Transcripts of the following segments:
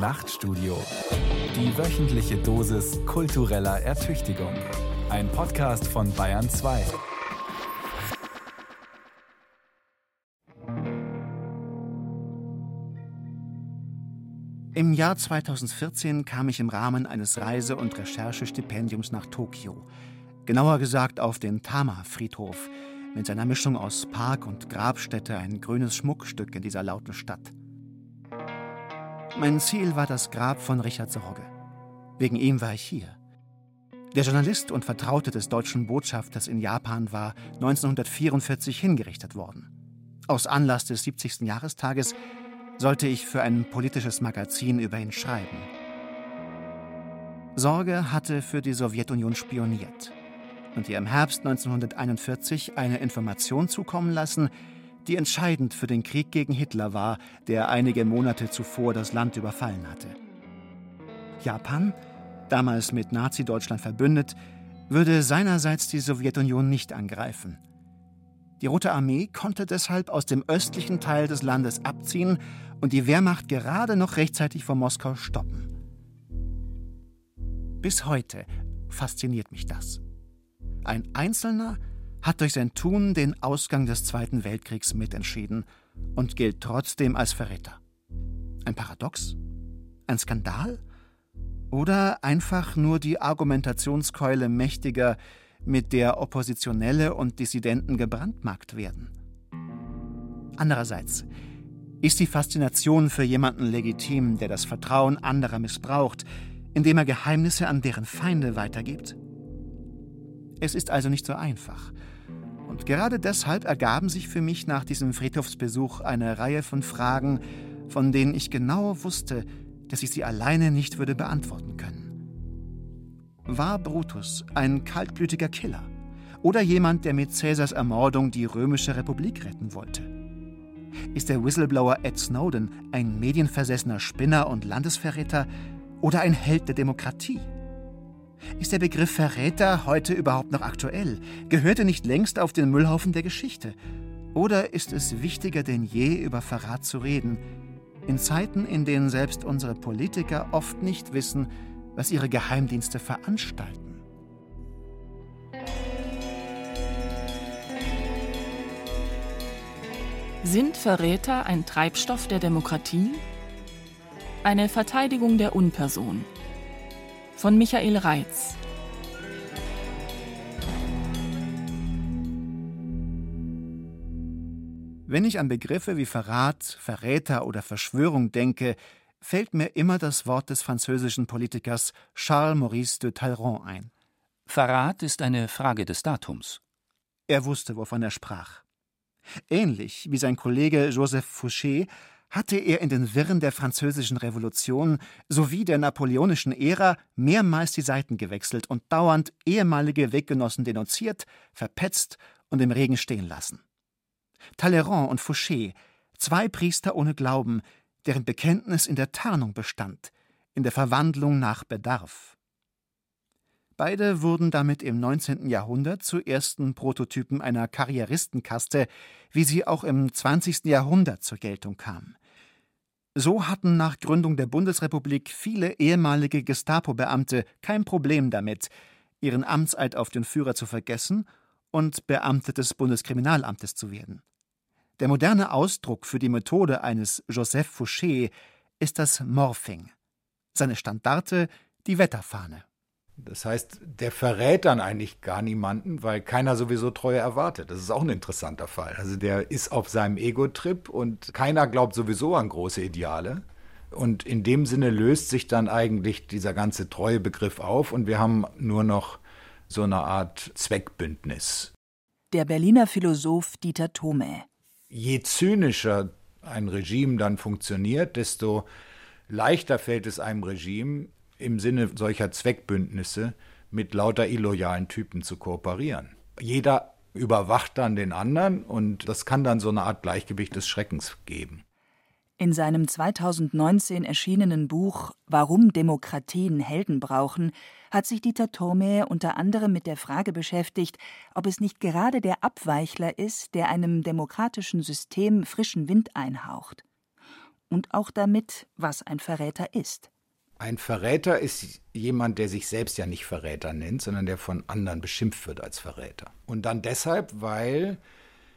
Nachtstudio. Die wöchentliche Dosis kultureller Ertüchtigung. Ein Podcast von Bayern 2. Im Jahr 2014 kam ich im Rahmen eines Reise- und Recherchestipendiums nach Tokio. Genauer gesagt auf den Tama-Friedhof, mit seiner Mischung aus Park und Grabstätte ein grünes Schmuckstück in dieser lauten Stadt. Mein Ziel war das Grab von Richard Sorge. Wegen ihm war ich hier. Der Journalist und Vertraute des deutschen Botschafters in Japan war 1944 hingerichtet worden. Aus Anlass des 70. Jahrestages sollte ich für ein politisches Magazin über ihn schreiben. Sorge hatte für die Sowjetunion spioniert und ihr im Herbst 1941 eine Information zukommen lassen, die entscheidend für den Krieg gegen Hitler war, der einige Monate zuvor das Land überfallen hatte. Japan, damals mit Nazi-Deutschland verbündet, würde seinerseits die Sowjetunion nicht angreifen. Die Rote Armee konnte deshalb aus dem östlichen Teil des Landes abziehen und die Wehrmacht gerade noch rechtzeitig vor Moskau stoppen. Bis heute fasziniert mich das. Ein Einzelner hat durch sein Tun den Ausgang des Zweiten Weltkriegs mitentschieden und gilt trotzdem als Verräter. Ein Paradox? Ein Skandal? Oder einfach nur die Argumentationskeule mächtiger, mit der Oppositionelle und Dissidenten gebrandmarkt werden? Andererseits, ist die Faszination für jemanden legitim, der das Vertrauen anderer missbraucht, indem er Geheimnisse an deren Feinde weitergibt? Es ist also nicht so einfach. Und gerade deshalb ergaben sich für mich nach diesem Friedhofsbesuch eine Reihe von Fragen, von denen ich genau wusste, dass ich sie alleine nicht würde beantworten können. War Brutus ein kaltblütiger Killer oder jemand, der mit Cäsars Ermordung die römische Republik retten wollte? Ist der Whistleblower Ed Snowden ein medienversessener Spinner und Landesverräter oder ein Held der Demokratie? Ist der Begriff Verräter heute überhaupt noch aktuell? Gehört er nicht längst auf den Müllhaufen der Geschichte? Oder ist es wichtiger denn je, über Verrat zu reden, in Zeiten, in denen selbst unsere Politiker oft nicht wissen, was ihre Geheimdienste veranstalten? Sind Verräter ein Treibstoff der Demokratie? Eine Verteidigung der Unperson von Michael Reitz. Wenn ich an Begriffe wie Verrat, Verräter oder Verschwörung denke, fällt mir immer das Wort des französischen Politikers Charles Maurice de Talleyrand ein. Verrat ist eine Frage des Datums. Er wusste, wovon er sprach. Ähnlich wie sein Kollege Joseph Fouché hatte er in den Wirren der Französischen Revolution sowie der napoleonischen Ära mehrmals die Seiten gewechselt und dauernd ehemalige Weggenossen denunziert, verpetzt und im Regen stehen lassen. Talleyrand und Fouché, zwei Priester ohne Glauben, deren Bekenntnis in der Tarnung bestand, in der Verwandlung nach Bedarf. Beide wurden damit im 19. Jahrhundert zu ersten Prototypen einer Karrieristenkaste, wie sie auch im 20. Jahrhundert zur Geltung kam. So hatten nach Gründung der Bundesrepublik viele ehemalige Gestapo-Beamte kein Problem damit, ihren Amtseid auf den Führer zu vergessen und Beamte des Bundeskriminalamtes zu werden. Der moderne Ausdruck für die Methode eines Joseph Fouché ist das Morphing. Seine Standarte die Wetterfahne. Das heißt, der verrät dann eigentlich gar niemanden, weil keiner sowieso Treue erwartet. Das ist auch ein interessanter Fall. Also der ist auf seinem Ego-Trip und keiner glaubt sowieso an große Ideale. Und in dem Sinne löst sich dann eigentlich dieser ganze Treuebegriff auf und wir haben nur noch so eine Art Zweckbündnis. Der Berliner Philosoph Dieter Thome. Je zynischer ein Regime dann funktioniert, desto leichter fällt es einem Regime, im Sinne solcher Zweckbündnisse mit lauter illoyalen Typen zu kooperieren. Jeder überwacht dann den anderen und das kann dann so eine Art Gleichgewicht des Schreckens geben. In seinem 2019 erschienenen Buch Warum Demokratien Helden brauchen, hat sich Dieter Thome unter anderem mit der Frage beschäftigt, ob es nicht gerade der Abweichler ist, der einem demokratischen System frischen Wind einhaucht. und auch damit, was ein Verräter ist. Ein Verräter ist jemand, der sich selbst ja nicht Verräter nennt, sondern der von anderen beschimpft wird als Verräter. Und dann deshalb, weil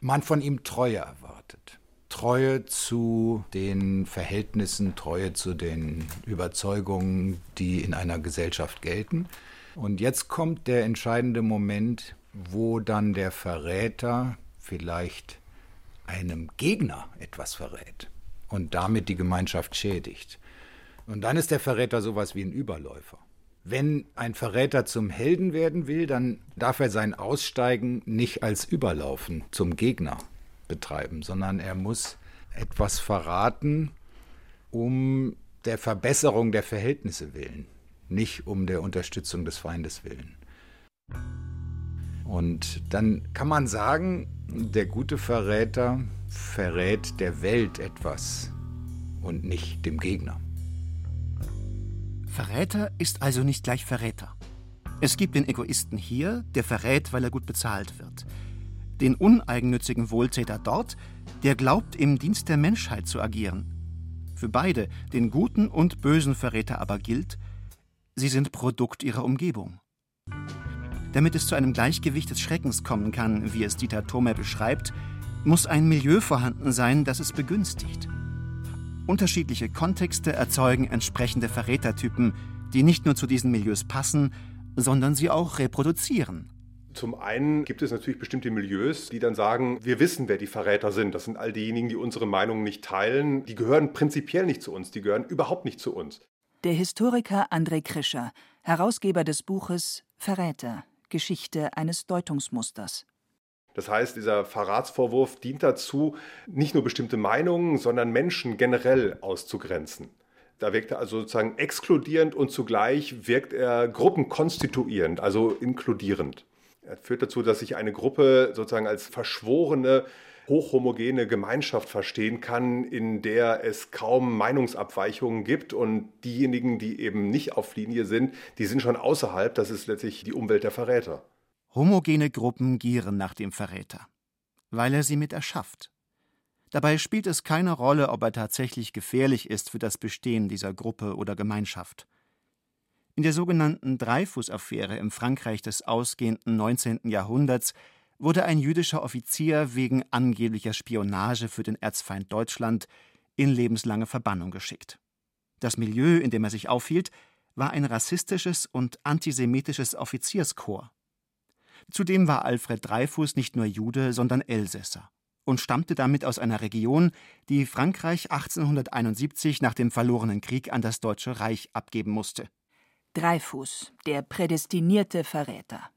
man von ihm Treue erwartet. Treue zu den Verhältnissen, Treue zu den Überzeugungen, die in einer Gesellschaft gelten. Und jetzt kommt der entscheidende Moment, wo dann der Verräter vielleicht einem Gegner etwas verrät und damit die Gemeinschaft schädigt. Und dann ist der Verräter sowas wie ein Überläufer. Wenn ein Verräter zum Helden werden will, dann darf er sein Aussteigen nicht als Überlaufen zum Gegner betreiben, sondern er muss etwas verraten, um der Verbesserung der Verhältnisse willen, nicht um der Unterstützung des Feindes willen. Und dann kann man sagen, der gute Verräter verrät der Welt etwas und nicht dem Gegner. Verräter ist also nicht gleich Verräter. Es gibt den Egoisten hier, der verrät, weil er gut bezahlt wird. Den uneigennützigen Wohltäter dort, der glaubt, im Dienst der Menschheit zu agieren. Für beide, den guten und bösen Verräter aber gilt, sie sind Produkt ihrer Umgebung. Damit es zu einem Gleichgewicht des Schreckens kommen kann, wie es Dieter Thome beschreibt, muss ein Milieu vorhanden sein, das es begünstigt. Unterschiedliche Kontexte erzeugen entsprechende Verrätertypen, die nicht nur zu diesen Milieus passen, sondern sie auch reproduzieren. Zum einen gibt es natürlich bestimmte Milieus, die dann sagen, wir wissen, wer die Verräter sind. Das sind all diejenigen, die unsere Meinung nicht teilen. Die gehören prinzipiell nicht zu uns, die gehören überhaupt nicht zu uns. Der Historiker André Krischer, Herausgeber des Buches Verräter, Geschichte eines Deutungsmusters. Das heißt, dieser Verratsvorwurf dient dazu, nicht nur bestimmte Meinungen, sondern Menschen generell auszugrenzen. Da wirkt er also sozusagen exkludierend und zugleich wirkt er gruppenkonstituierend, also inkludierend. Er führt dazu, dass sich eine Gruppe sozusagen als verschworene, hochhomogene Gemeinschaft verstehen kann, in der es kaum Meinungsabweichungen gibt und diejenigen, die eben nicht auf Linie sind, die sind schon außerhalb. Das ist letztlich die Umwelt der Verräter. Homogene Gruppen gieren nach dem Verräter, weil er sie mit erschafft. Dabei spielt es keine Rolle, ob er tatsächlich gefährlich ist für das Bestehen dieser Gruppe oder Gemeinschaft. In der sogenannten Dreyfus-Affäre im Frankreich des ausgehenden 19. Jahrhunderts wurde ein jüdischer Offizier wegen angeblicher Spionage für den Erzfeind Deutschland in lebenslange Verbannung geschickt. Das Milieu, in dem er sich aufhielt, war ein rassistisches und antisemitisches Offizierskorps. Zudem war Alfred Dreyfus nicht nur Jude, sondern Elsässer und stammte damit aus einer Region, die Frankreich 1871 nach dem verlorenen Krieg an das Deutsche Reich abgeben musste. Dreyfus, der prädestinierte Verräter.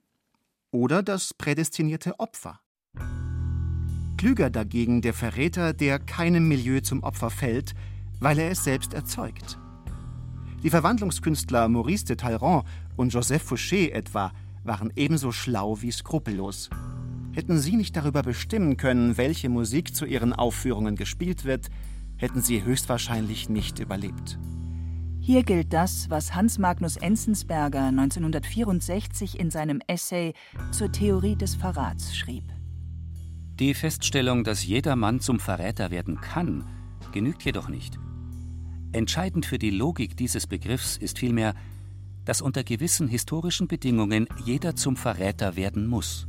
Oder das prädestinierte Opfer. Klüger dagegen der Verräter, der keinem Milieu zum Opfer fällt, weil er es selbst erzeugt. Die Verwandlungskünstler Maurice de Talleyrand und Joseph Fouché etwa waren ebenso schlau wie skrupellos. Hätten sie nicht darüber bestimmen können, welche Musik zu ihren Aufführungen gespielt wird, hätten sie höchstwahrscheinlich nicht überlebt. Hier gilt das, was Hans Magnus Enzensberger 1964 in seinem Essay zur Theorie des Verrats schrieb. Die Feststellung, dass jeder Mann zum Verräter werden kann, genügt jedoch nicht. Entscheidend für die Logik dieses Begriffs ist vielmehr, dass unter gewissen historischen Bedingungen jeder zum Verräter werden muss.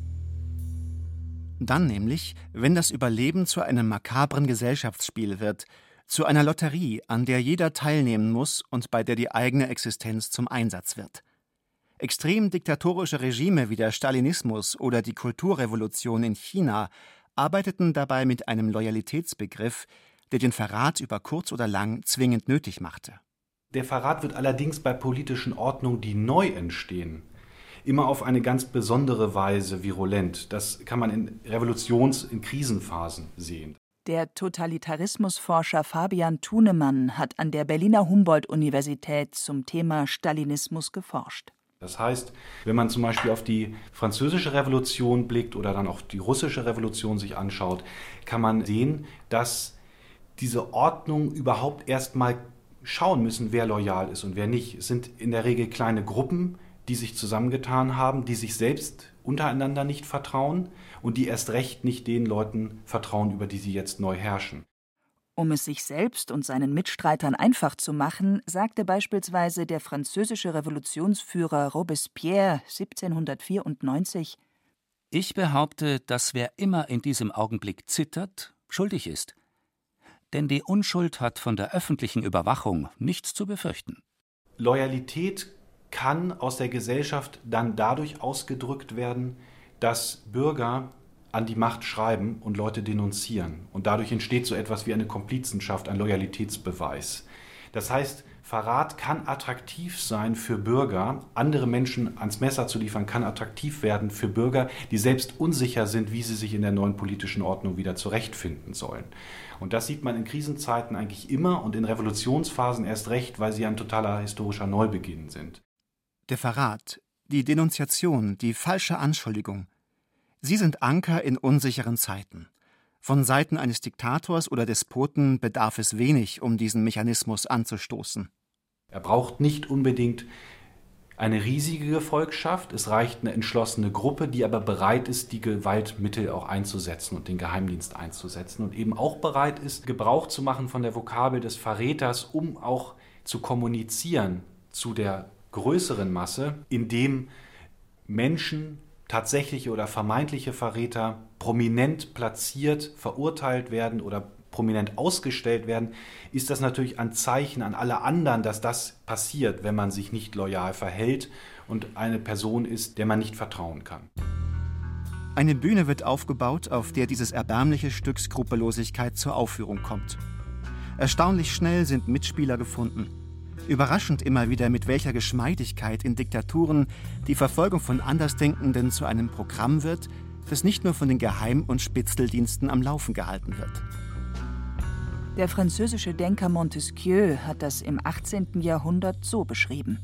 Dann nämlich, wenn das Überleben zu einem makabren Gesellschaftsspiel wird, zu einer Lotterie, an der jeder teilnehmen muss und bei der die eigene Existenz zum Einsatz wird. Extrem diktatorische Regime wie der Stalinismus oder die Kulturrevolution in China arbeiteten dabei mit einem Loyalitätsbegriff, der den Verrat über kurz oder lang zwingend nötig machte. Der Verrat wird allerdings bei politischen Ordnungen, die neu entstehen, immer auf eine ganz besondere Weise virulent. Das kann man in Revolutions-, in Krisenphasen sehen. Der Totalitarismusforscher Fabian Thunemann hat an der Berliner Humboldt-Universität zum Thema Stalinismus geforscht. Das heißt, wenn man zum Beispiel auf die französische Revolution blickt oder dann auch die russische Revolution sich anschaut, kann man sehen, dass diese Ordnung überhaupt erstmal schauen müssen, wer loyal ist und wer nicht. Es sind in der Regel kleine Gruppen, die sich zusammengetan haben, die sich selbst untereinander nicht vertrauen und die erst recht nicht den Leuten vertrauen, über die sie jetzt neu herrschen. Um es sich selbst und seinen Mitstreitern einfach zu machen, sagte beispielsweise der französische Revolutionsführer Robespierre 1794 Ich behaupte, dass wer immer in diesem Augenblick zittert, schuldig ist. Denn die Unschuld hat von der öffentlichen Überwachung nichts zu befürchten. Loyalität kann aus der Gesellschaft dann dadurch ausgedrückt werden, dass Bürger an die Macht schreiben und Leute denunzieren. Und dadurch entsteht so etwas wie eine Komplizenschaft, ein Loyalitätsbeweis. Das heißt, Verrat kann attraktiv sein für Bürger, andere Menschen ans Messer zu liefern, kann attraktiv werden für Bürger, die selbst unsicher sind, wie sie sich in der neuen politischen Ordnung wieder zurechtfinden sollen. Und das sieht man in Krisenzeiten eigentlich immer und in Revolutionsphasen erst recht, weil sie ein totaler historischer Neubeginn sind. Der Verrat, die Denunziation, die falsche Anschuldigung, sie sind Anker in unsicheren Zeiten. Von Seiten eines Diktators oder Despoten bedarf es wenig, um diesen Mechanismus anzustoßen. Er braucht nicht unbedingt eine riesige Gefolgschaft, es reicht eine entschlossene Gruppe, die aber bereit ist, die Gewaltmittel auch einzusetzen und den Geheimdienst einzusetzen und eben auch bereit ist, Gebrauch zu machen von der Vokabel des Verräters, um auch zu kommunizieren zu der größeren Masse, indem Menschen, tatsächliche oder vermeintliche Verräter, prominent platziert, verurteilt werden oder prominent ausgestellt werden, ist das natürlich ein Zeichen an alle anderen, dass das passiert, wenn man sich nicht loyal verhält und eine Person ist, der man nicht vertrauen kann. Eine Bühne wird aufgebaut, auf der dieses erbärmliche Stück Skrupellosigkeit zur Aufführung kommt. Erstaunlich schnell sind Mitspieler gefunden. Überraschend immer wieder, mit welcher Geschmeidigkeit in Diktaturen die Verfolgung von Andersdenkenden zu einem Programm wird, das nicht nur von den Geheim- und Spitzeldiensten am Laufen gehalten wird. Der französische Denker Montesquieu hat das im 18. Jahrhundert so beschrieben.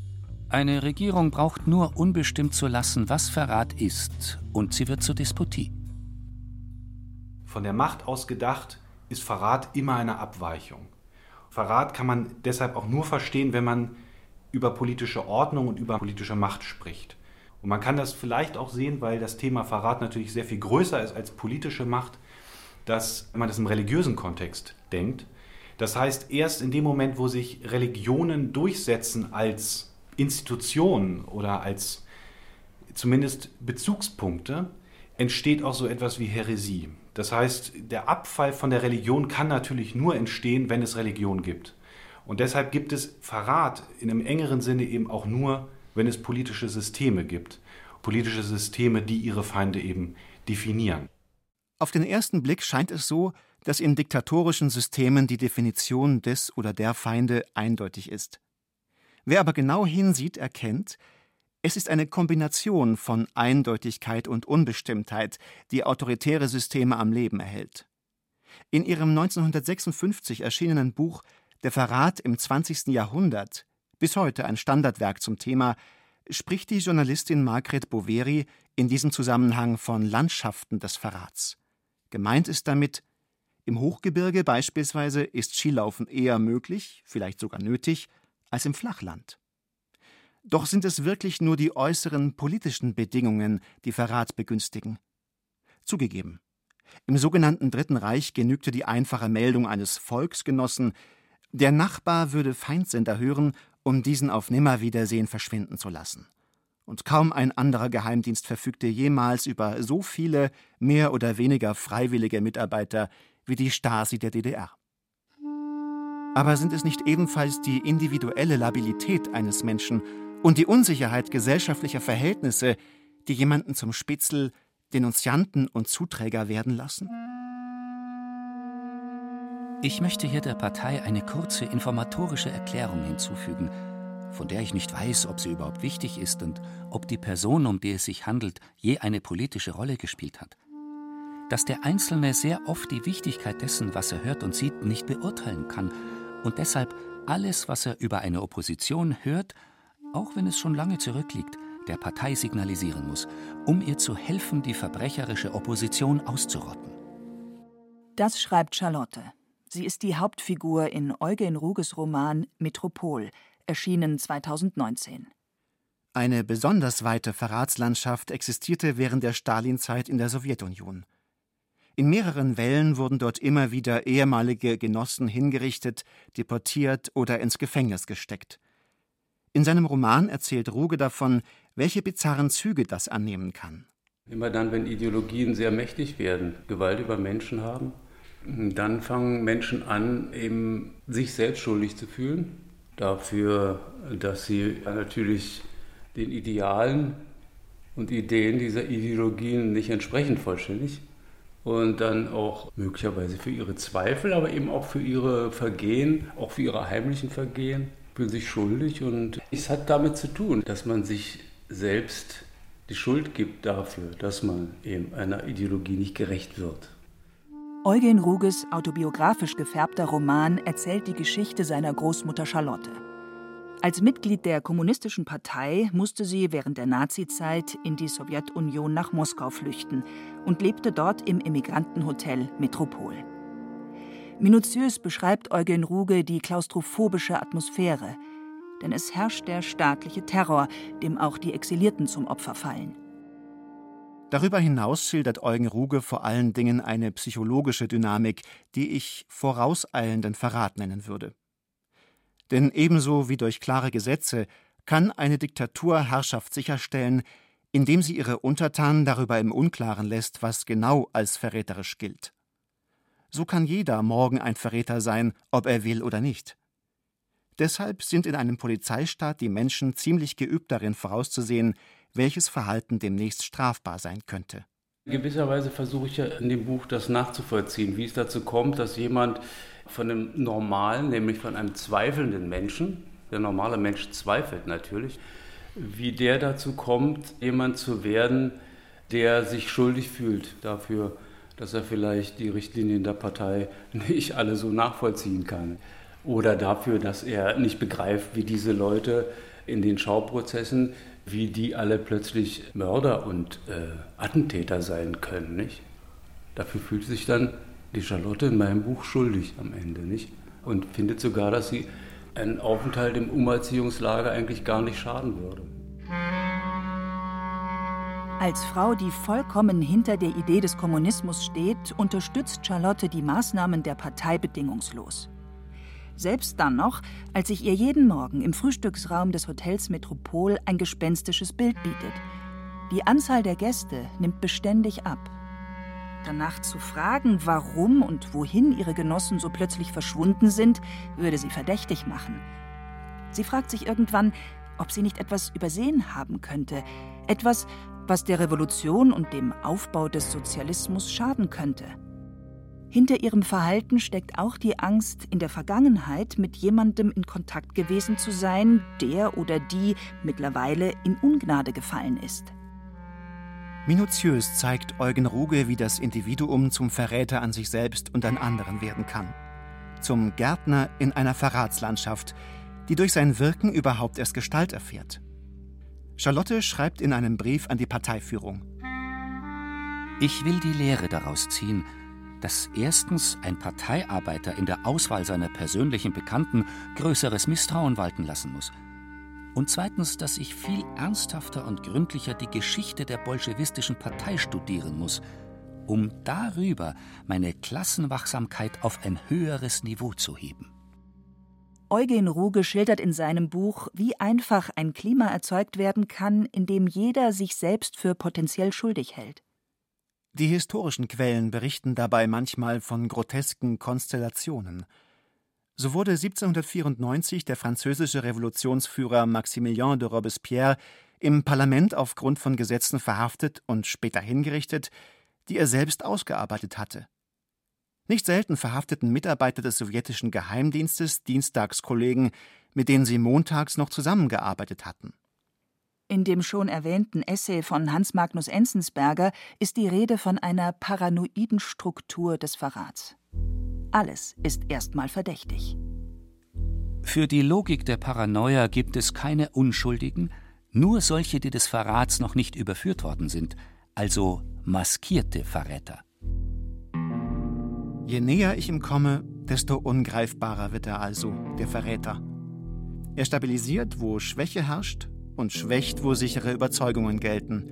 Eine Regierung braucht nur unbestimmt zu lassen, was Verrat ist, und sie wird zur Despotie. Von der Macht aus gedacht ist Verrat immer eine Abweichung. Verrat kann man deshalb auch nur verstehen, wenn man über politische Ordnung und über politische Macht spricht. Und man kann das vielleicht auch sehen, weil das Thema Verrat natürlich sehr viel größer ist als politische Macht, dass man das im religiösen Kontext denkt. Das heißt, erst in dem Moment, wo sich Religionen durchsetzen als Institutionen oder als zumindest Bezugspunkte, entsteht auch so etwas wie Häresie. Das heißt, der Abfall von der Religion kann natürlich nur entstehen, wenn es Religion gibt. Und deshalb gibt es Verrat in einem engeren Sinne eben auch nur, wenn es politische Systeme gibt. Politische Systeme, die ihre Feinde eben definieren. Auf den ersten Blick scheint es so, dass in diktatorischen Systemen die Definition des oder der Feinde eindeutig ist. Wer aber genau hinsieht, erkennt, es ist eine Kombination von Eindeutigkeit und Unbestimmtheit, die autoritäre Systeme am Leben erhält. In ihrem 1956 erschienenen Buch Der Verrat im 20. Jahrhundert, bis heute ein Standardwerk zum Thema, spricht die Journalistin Margret Boveri in diesem Zusammenhang von Landschaften des Verrats. Gemeint ist damit, im Hochgebirge beispielsweise ist Skilaufen eher möglich, vielleicht sogar nötig, als im Flachland. Doch sind es wirklich nur die äußeren politischen Bedingungen, die Verrat begünstigen. Zugegeben. Im sogenannten Dritten Reich genügte die einfache Meldung eines Volksgenossen, der Nachbar würde Feindsender hören, um diesen auf Nimmerwiedersehen verschwinden zu lassen. Und kaum ein anderer Geheimdienst verfügte jemals über so viele mehr oder weniger freiwillige Mitarbeiter wie die Stasi der DDR. Aber sind es nicht ebenfalls die individuelle Labilität eines Menschen und die Unsicherheit gesellschaftlicher Verhältnisse, die jemanden zum Spitzel, Denunzianten und Zuträger werden lassen? Ich möchte hier der Partei eine kurze informatorische Erklärung hinzufügen, von der ich nicht weiß, ob sie überhaupt wichtig ist und ob die Person, um die es sich handelt, je eine politische Rolle gespielt hat. Dass der Einzelne sehr oft die Wichtigkeit dessen, was er hört und sieht, nicht beurteilen kann und deshalb alles, was er über eine Opposition hört, auch wenn es schon lange zurückliegt, der Partei signalisieren muss, um ihr zu helfen, die verbrecherische Opposition auszurotten. Das schreibt Charlotte. Sie ist die Hauptfigur in Eugen Ruges Roman Metropol, erschienen 2019. Eine besonders weite Verratslandschaft existierte während der Stalinzeit in der Sowjetunion. In mehreren Wellen wurden dort immer wieder ehemalige Genossen hingerichtet, deportiert oder ins Gefängnis gesteckt. In seinem Roman erzählt Ruge davon, welche bizarren Züge das annehmen kann. Immer dann, wenn Ideologien sehr mächtig werden, Gewalt über Menschen haben, dann fangen Menschen an, eben sich selbst schuldig zu fühlen. Dafür, dass sie natürlich den Idealen und Ideen dieser Ideologien nicht entsprechen vollständig. Und dann auch möglicherweise für ihre Zweifel, aber eben auch für ihre Vergehen, auch für ihre heimlichen Vergehen, fühlen sich schuldig. Und es hat damit zu tun, dass man sich selbst die Schuld gibt dafür, dass man eben einer Ideologie nicht gerecht wird. Eugen Ruges autobiografisch gefärbter Roman erzählt die Geschichte seiner Großmutter Charlotte. Als Mitglied der Kommunistischen Partei musste sie während der Nazizeit in die Sowjetunion nach Moskau flüchten und lebte dort im Immigrantenhotel Metropol. Minutiös beschreibt Eugen Ruge die klaustrophobische Atmosphäre, denn es herrscht der staatliche Terror, dem auch die Exilierten zum Opfer fallen. Darüber hinaus schildert Eugen Ruge vor allen Dingen eine psychologische Dynamik, die ich vorauseilenden Verrat nennen würde. Denn ebenso wie durch klare Gesetze kann eine Diktatur Herrschaft sicherstellen, indem sie ihre Untertanen darüber im Unklaren lässt, was genau als verräterisch gilt. So kann jeder morgen ein Verräter sein, ob er will oder nicht. Deshalb sind in einem Polizeistaat die Menschen ziemlich geübt darin vorauszusehen, welches Verhalten demnächst strafbar sein könnte. In gewisser Weise versuche ich ja in dem Buch das nachzuvollziehen, wie es dazu kommt, dass jemand von einem normalen, nämlich von einem zweifelnden Menschen, der normale Mensch zweifelt natürlich, wie der dazu kommt, jemand zu werden, der sich schuldig fühlt dafür, dass er vielleicht die Richtlinien der Partei nicht alle so nachvollziehen kann oder dafür, dass er nicht begreift, wie diese Leute in den Schauprozessen, wie die alle plötzlich Mörder und äh, Attentäter sein können, nicht? Dafür fühlt sich dann die Charlotte in meinem Buch schuldig am Ende, nicht? Und findet sogar, dass sie einen Aufenthalt im Umerziehungslager eigentlich gar nicht schaden würde. Als Frau, die vollkommen hinter der Idee des Kommunismus steht, unterstützt Charlotte die Maßnahmen der Partei bedingungslos. Selbst dann noch, als sich ihr jeden Morgen im Frühstücksraum des Hotels Metropol ein gespenstisches Bild bietet. Die Anzahl der Gäste nimmt beständig ab. Danach zu fragen, warum und wohin ihre Genossen so plötzlich verschwunden sind, würde sie verdächtig machen. Sie fragt sich irgendwann, ob sie nicht etwas übersehen haben könnte, etwas, was der Revolution und dem Aufbau des Sozialismus schaden könnte. Hinter ihrem Verhalten steckt auch die Angst, in der Vergangenheit mit jemandem in Kontakt gewesen zu sein, der oder die mittlerweile in Ungnade gefallen ist. Minutiös zeigt Eugen Ruge, wie das Individuum zum Verräter an sich selbst und an anderen werden kann. Zum Gärtner in einer Verratslandschaft, die durch sein Wirken überhaupt erst Gestalt erfährt. Charlotte schreibt in einem Brief an die Parteiführung: Ich will die Lehre daraus ziehen, dass erstens ein Parteiarbeiter in der Auswahl seiner persönlichen Bekannten größeres Misstrauen walten lassen muss. Und zweitens, dass ich viel ernsthafter und gründlicher die Geschichte der bolschewistischen Partei studieren muss, um darüber meine Klassenwachsamkeit auf ein höheres Niveau zu heben. Eugen Ruge schildert in seinem Buch, wie einfach ein Klima erzeugt werden kann, in dem jeder sich selbst für potenziell schuldig hält. Die historischen Quellen berichten dabei manchmal von grotesken Konstellationen. So wurde 1794 der französische Revolutionsführer Maximilien de Robespierre im Parlament aufgrund von Gesetzen verhaftet und später hingerichtet, die er selbst ausgearbeitet hatte. Nicht selten verhafteten Mitarbeiter des sowjetischen Geheimdienstes Dienstagskollegen, mit denen sie montags noch zusammengearbeitet hatten. In dem schon erwähnten Essay von Hans Magnus Enzensberger ist die Rede von einer paranoiden Struktur des Verrats. Alles ist erstmal verdächtig. Für die Logik der Paranoia gibt es keine Unschuldigen, nur solche, die des Verrats noch nicht überführt worden sind, also maskierte Verräter. Je näher ich ihm komme, desto ungreifbarer wird er also, der Verräter. Er stabilisiert, wo Schwäche herrscht, und schwächt, wo sichere Überzeugungen gelten.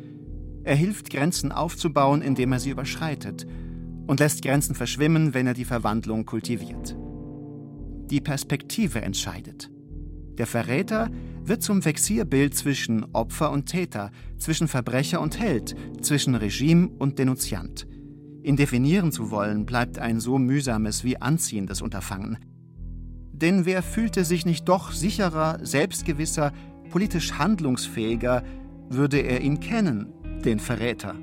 Er hilft, Grenzen aufzubauen, indem er sie überschreitet. und lässt Grenzen verschwimmen, wenn er die Verwandlung kultiviert. Die Perspektive entscheidet. Der Verräter wird zum Vexierbild zwischen Opfer und Täter, zwischen Verbrecher und Held, zwischen Regime und Denunziant. Ihn definieren zu wollen, bleibt ein so mühsames wie anziehendes Unterfangen. Denn wer fühlte sich nicht doch sicherer, selbstgewisser, politisch handlungsfähiger, würde er ihn kennen, den Verräter.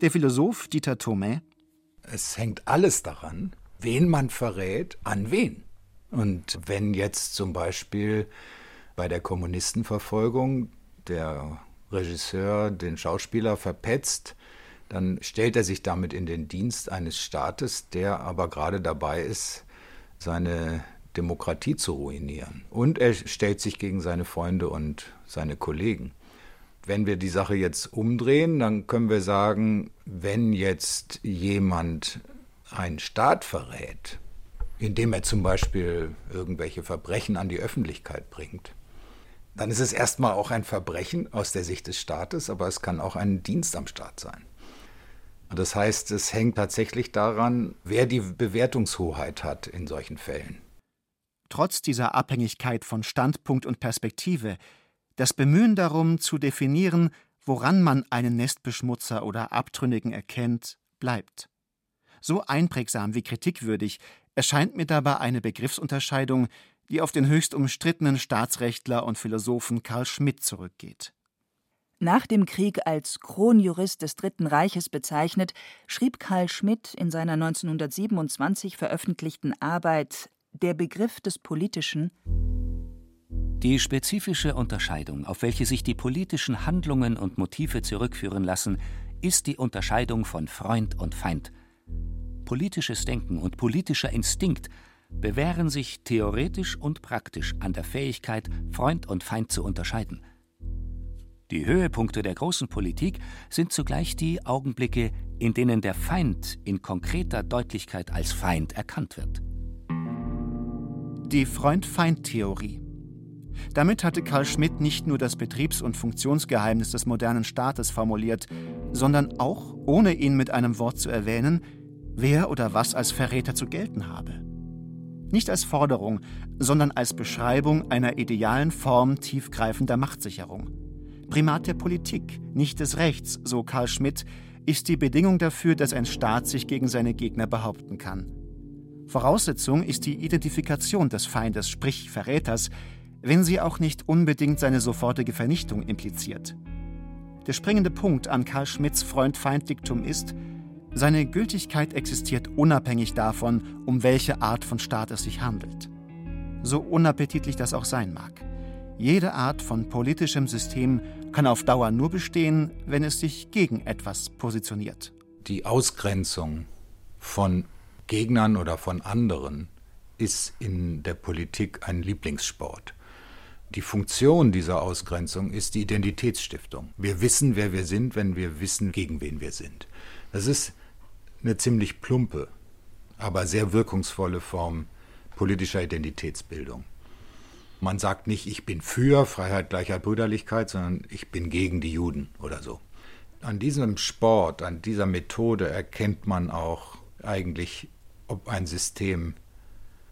Der Philosoph Dieter Thomé Es hängt alles daran, wen man verrät, an wen. Und wenn jetzt zum Beispiel bei der Kommunistenverfolgung der Regisseur den Schauspieler verpetzt, dann stellt er sich damit in den Dienst eines Staates, der aber gerade dabei ist, seine Demokratie zu ruinieren. Und er stellt sich gegen seine Freunde und seine Kollegen. Wenn wir die Sache jetzt umdrehen, dann können wir sagen, wenn jetzt jemand einen Staat verrät, indem er zum Beispiel irgendwelche Verbrechen an die Öffentlichkeit bringt, dann ist es erstmal auch ein Verbrechen aus der Sicht des Staates, aber es kann auch ein Dienst am Staat sein. Das heißt, es hängt tatsächlich daran, wer die Bewertungshoheit hat in solchen Fällen. Trotz dieser Abhängigkeit von Standpunkt und Perspektive, das Bemühen darum zu definieren, woran man einen Nestbeschmutzer oder Abtrünnigen erkennt, bleibt. So einprägsam wie kritikwürdig erscheint mir dabei eine Begriffsunterscheidung, die auf den höchst umstrittenen Staatsrechtler und Philosophen Karl Schmidt zurückgeht. Nach dem Krieg als Kronjurist des Dritten Reiches bezeichnet, schrieb Karl Schmidt in seiner 1927 veröffentlichten Arbeit Der Begriff des Politischen Die spezifische Unterscheidung, auf welche sich die politischen Handlungen und Motive zurückführen lassen, ist die Unterscheidung von Freund und Feind. Politisches Denken und politischer Instinkt bewähren sich theoretisch und praktisch an der Fähigkeit, Freund und Feind zu unterscheiden. Die Höhepunkte der großen Politik sind zugleich die Augenblicke, in denen der Feind in konkreter Deutlichkeit als Feind erkannt wird. Die Freund-Feind-Theorie. Damit hatte Karl Schmidt nicht nur das Betriebs- und Funktionsgeheimnis des modernen Staates formuliert, sondern auch, ohne ihn mit einem Wort zu erwähnen, wer oder was als Verräter zu gelten habe. Nicht als Forderung, sondern als Beschreibung einer idealen Form tiefgreifender Machtsicherung. Primat der Politik, nicht des Rechts, so Karl Schmidt, ist die Bedingung dafür, dass ein Staat sich gegen seine Gegner behaupten kann. Voraussetzung ist die Identifikation des Feindes, sprich Verräters, wenn sie auch nicht unbedingt seine sofortige Vernichtung impliziert. Der springende Punkt an Karl Schmidts Freund-Feind-Diktum ist, seine Gültigkeit existiert unabhängig davon, um welche Art von Staat es sich handelt. So unappetitlich das auch sein mag. Jede Art von politischem System kann auf Dauer nur bestehen, wenn es sich gegen etwas positioniert. Die Ausgrenzung von Gegnern oder von anderen ist in der Politik ein Lieblingssport. Die Funktion dieser Ausgrenzung ist die Identitätsstiftung. Wir wissen, wer wir sind, wenn wir wissen, gegen wen wir sind. Das ist eine ziemlich plumpe, aber sehr wirkungsvolle Form politischer Identitätsbildung. Man sagt nicht, ich bin für Freiheit, Gleichheit, Brüderlichkeit, sondern ich bin gegen die Juden oder so. An diesem Sport, an dieser Methode erkennt man auch eigentlich, ob ein System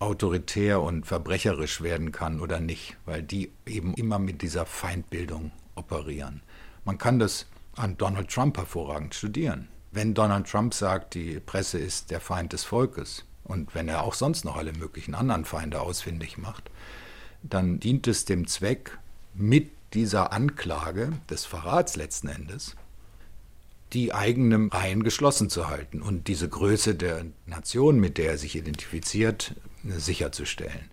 autoritär und verbrecherisch werden kann oder nicht, weil die eben immer mit dieser Feindbildung operieren. Man kann das an Donald Trump hervorragend studieren. Wenn Donald Trump sagt, die Presse ist der Feind des Volkes und wenn er auch sonst noch alle möglichen anderen Feinde ausfindig macht, dann dient es dem Zweck, mit dieser Anklage des Verrats letzten Endes die eigenen Reihen geschlossen zu halten und diese Größe der Nation, mit der er sich identifiziert, sicherzustellen.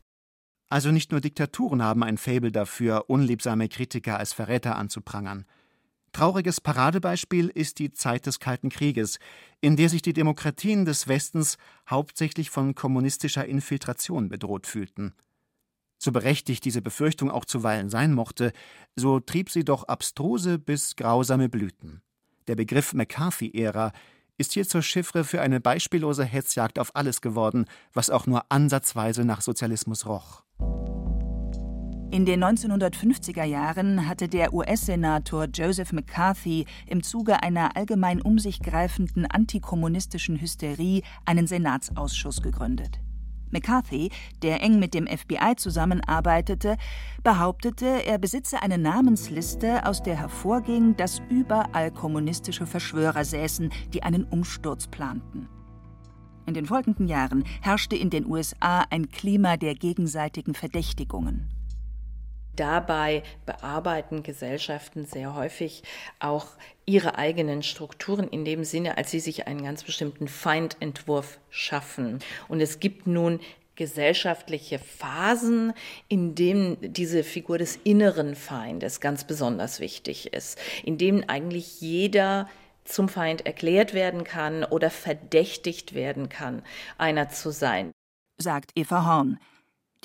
Also nicht nur Diktaturen haben ein Faible dafür, unliebsame Kritiker als Verräter anzuprangern. Trauriges Paradebeispiel ist die Zeit des Kalten Krieges, in der sich die Demokratien des Westens hauptsächlich von kommunistischer Infiltration bedroht fühlten. So berechtigt diese Befürchtung auch zuweilen sein mochte, so trieb sie doch abstruse bis grausame Blüten. Der Begriff McCarthy-Ära ist hier zur Chiffre für eine beispiellose Hetzjagd auf alles geworden, was auch nur ansatzweise nach Sozialismus roch. In den 1950er Jahren hatte der US-Senator Joseph McCarthy im Zuge einer allgemein um sich greifenden antikommunistischen Hysterie einen Senatsausschuss gegründet. McCarthy, der eng mit dem FBI zusammenarbeitete, behauptete, er besitze eine Namensliste, aus der hervorging, dass überall kommunistische Verschwörer säßen, die einen Umsturz planten. In den folgenden Jahren herrschte in den USA ein Klima der gegenseitigen Verdächtigungen. Dabei bearbeiten Gesellschaften sehr häufig auch ihre eigenen Strukturen in dem Sinne, als sie sich einen ganz bestimmten Feindentwurf schaffen. Und es gibt nun gesellschaftliche Phasen, in denen diese Figur des inneren Feindes ganz besonders wichtig ist, in denen eigentlich jeder zum Feind erklärt werden kann oder verdächtigt werden kann, einer zu sein. Sagt Eva Horn.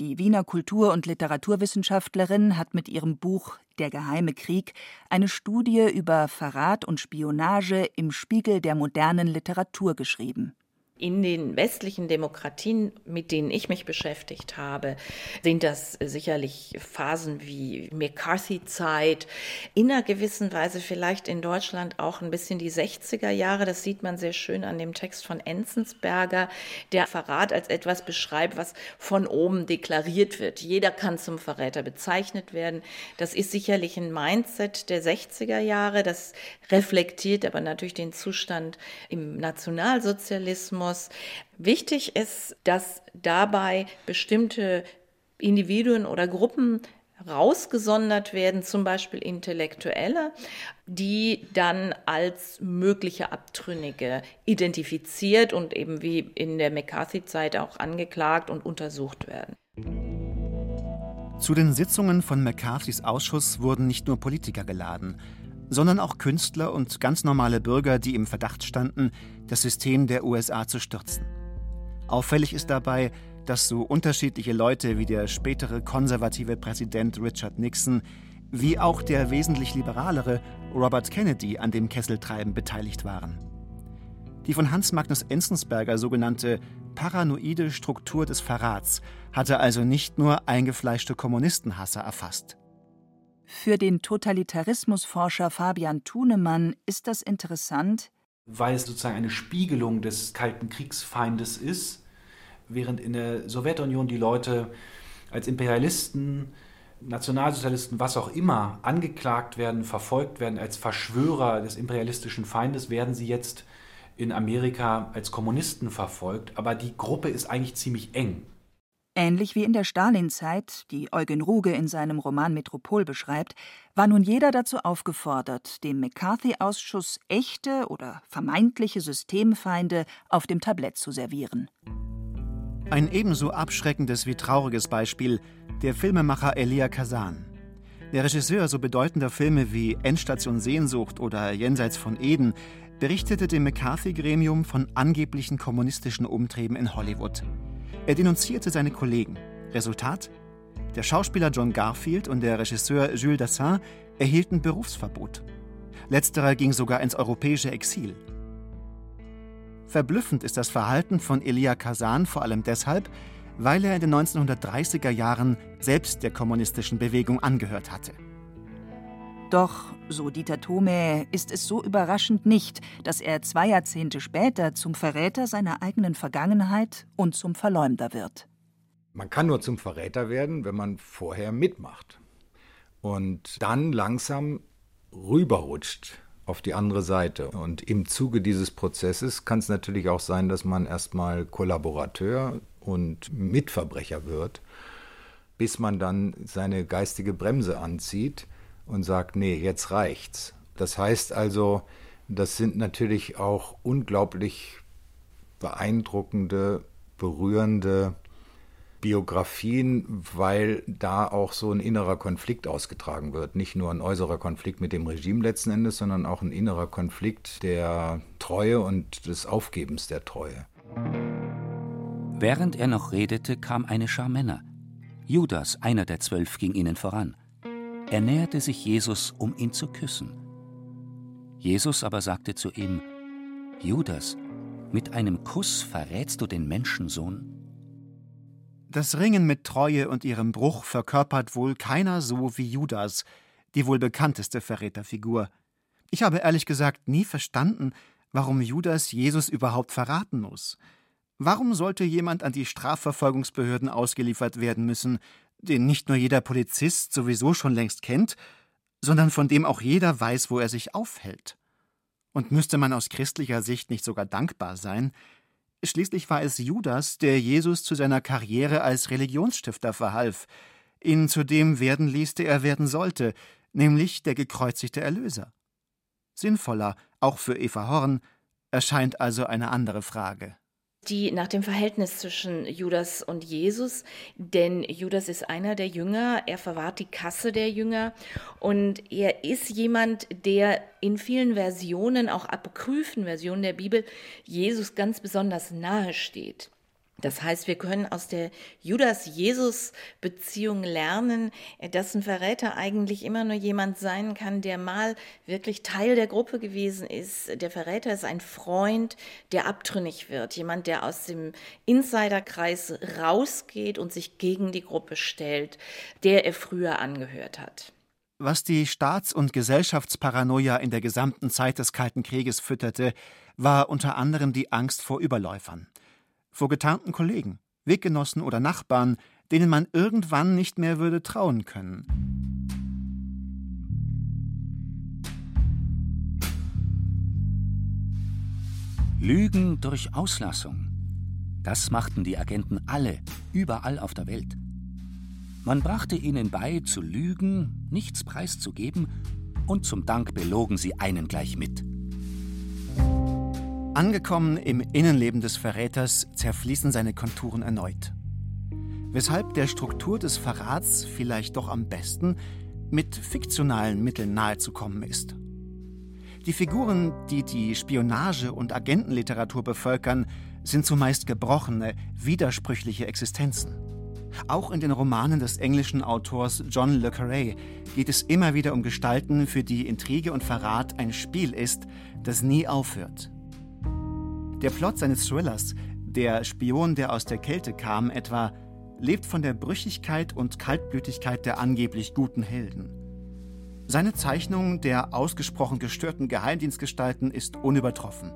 Die Wiener Kultur- und Literaturwissenschaftlerin hat mit ihrem Buch Der geheime Krieg eine Studie über Verrat und Spionage im Spiegel der modernen Literatur geschrieben. In den westlichen Demokratien, mit denen ich mich beschäftigt habe, sind das sicherlich Phasen wie McCarthy-Zeit, in einer gewissen Weise vielleicht in Deutschland auch ein bisschen die 60er Jahre. Das sieht man sehr schön an dem Text von Enzensberger, der Verrat als etwas beschreibt, was von oben deklariert wird. Jeder kann zum Verräter bezeichnet werden. Das ist sicherlich ein Mindset der 60er Jahre. Das reflektiert aber natürlich den Zustand im Nationalsozialismus muss. Wichtig ist, dass dabei bestimmte Individuen oder Gruppen rausgesondert werden, zum Beispiel Intellektuelle, die dann als mögliche Abtrünnige identifiziert und eben wie in der McCarthy-Zeit auch angeklagt und untersucht werden. Zu den Sitzungen von McCarthys Ausschuss wurden nicht nur Politiker geladen sondern auch Künstler und ganz normale Bürger, die im Verdacht standen, das System der USA zu stürzen. Auffällig ist dabei, dass so unterschiedliche Leute wie der spätere konservative Präsident Richard Nixon wie auch der wesentlich liberalere Robert Kennedy an dem Kesseltreiben beteiligt waren. Die von Hans Magnus Enzensberger sogenannte paranoide Struktur des Verrats hatte also nicht nur eingefleischte Kommunistenhasser erfasst. Für den Totalitarismusforscher Fabian Thunemann ist das interessant, weil es sozusagen eine Spiegelung des Kalten Kriegsfeindes ist, während in der Sowjetunion die Leute als Imperialisten, Nationalsozialisten, was auch immer, angeklagt werden, verfolgt werden als Verschwörer des imperialistischen Feindes, werden sie jetzt in Amerika als Kommunisten verfolgt. Aber die Gruppe ist eigentlich ziemlich eng. Ähnlich wie in der Stalinzeit, die Eugen Ruge in seinem Roman Metropol beschreibt, war nun jeder dazu aufgefordert, dem McCarthy-Ausschuss echte oder vermeintliche Systemfeinde auf dem Tablett zu servieren. Ein ebenso abschreckendes wie trauriges Beispiel der Filmemacher Elia Kazan. Der Regisseur so bedeutender Filme wie Endstation Sehnsucht oder Jenseits von Eden berichtete dem McCarthy-Gremium von angeblichen kommunistischen Umtrieben in Hollywood. Er denunzierte seine Kollegen. Resultat? Der Schauspieler John Garfield und der Regisseur Jules Dassin erhielten Berufsverbot. Letzterer ging sogar ins europäische Exil. Verblüffend ist das Verhalten von Elia Kazan vor allem deshalb, weil er in den 1930er Jahren selbst der kommunistischen Bewegung angehört hatte. Doch, so Dieter Thome, ist es so überraschend nicht, dass er zwei Jahrzehnte später zum Verräter seiner eigenen Vergangenheit und zum Verleumder wird. Man kann nur zum Verräter werden, wenn man vorher mitmacht und dann langsam rüberrutscht auf die andere Seite. Und im Zuge dieses Prozesses kann es natürlich auch sein, dass man erstmal Kollaborateur und Mitverbrecher wird, bis man dann seine geistige Bremse anzieht und sagt, nee, jetzt reicht's. Das heißt also, das sind natürlich auch unglaublich beeindruckende, berührende Biografien, weil da auch so ein innerer Konflikt ausgetragen wird. Nicht nur ein äußerer Konflikt mit dem Regime letzten Endes, sondern auch ein innerer Konflikt der Treue und des Aufgebens der Treue. Während er noch redete, kam eine Schar Männer. Judas, einer der zwölf, ging ihnen voran. Er näherte sich Jesus, um ihn zu küssen. Jesus aber sagte zu ihm, Judas, mit einem Kuss verrätst du den Menschensohn? Das Ringen mit Treue und ihrem Bruch verkörpert wohl keiner so wie Judas, die wohl bekannteste Verräterfigur. Ich habe ehrlich gesagt nie verstanden, warum Judas Jesus überhaupt verraten muss. Warum sollte jemand an die Strafverfolgungsbehörden ausgeliefert werden müssen, den nicht nur jeder Polizist sowieso schon längst kennt, sondern von dem auch jeder weiß, wo er sich aufhält? Und müsste man aus christlicher Sicht nicht sogar dankbar sein, Schließlich war es Judas, der Jesus zu seiner Karriere als Religionsstifter verhalf, ihn zu dem werden ließ, der er werden sollte, nämlich der gekreuzigte Erlöser. Sinnvoller, auch für Eva Horn, erscheint also eine andere Frage die nach dem Verhältnis zwischen Judas und Jesus, denn Judas ist einer der Jünger, er verwahrt die Kasse der Jünger und er ist jemand, der in vielen Versionen, auch apokryphen Versionen der Bibel, Jesus ganz besonders nahe steht. Das heißt, wir können aus der Judas-Jesus-Beziehung lernen, dass ein Verräter eigentlich immer nur jemand sein kann, der mal wirklich Teil der Gruppe gewesen ist. Der Verräter ist ein Freund, der abtrünnig wird, jemand, der aus dem Insiderkreis rausgeht und sich gegen die Gruppe stellt, der er früher angehört hat. Was die Staats- und Gesellschaftsparanoia in der gesamten Zeit des Kalten Krieges fütterte, war unter anderem die Angst vor Überläufern vor getarnten Kollegen, Weggenossen oder Nachbarn, denen man irgendwann nicht mehr würde trauen können. Lügen durch Auslassung. Das machten die Agenten alle, überall auf der Welt. Man brachte ihnen bei, zu lügen, nichts preiszugeben, und zum Dank belogen sie einen gleich mit. Angekommen im Innenleben des Verräters zerfließen seine Konturen erneut. Weshalb der Struktur des Verrats vielleicht doch am besten mit fiktionalen Mitteln nahezukommen ist. Die Figuren, die die Spionage- und Agentenliteratur bevölkern, sind zumeist gebrochene, widersprüchliche Existenzen. Auch in den Romanen des englischen Autors John le Carré geht es immer wieder um Gestalten, für die Intrige und Verrat ein Spiel ist, das nie aufhört. Der Plot seines Thrillers, Der Spion, der aus der Kälte kam, etwa, lebt von der Brüchigkeit und Kaltblütigkeit der angeblich guten Helden. Seine Zeichnung der ausgesprochen gestörten Geheimdienstgestalten ist unübertroffen.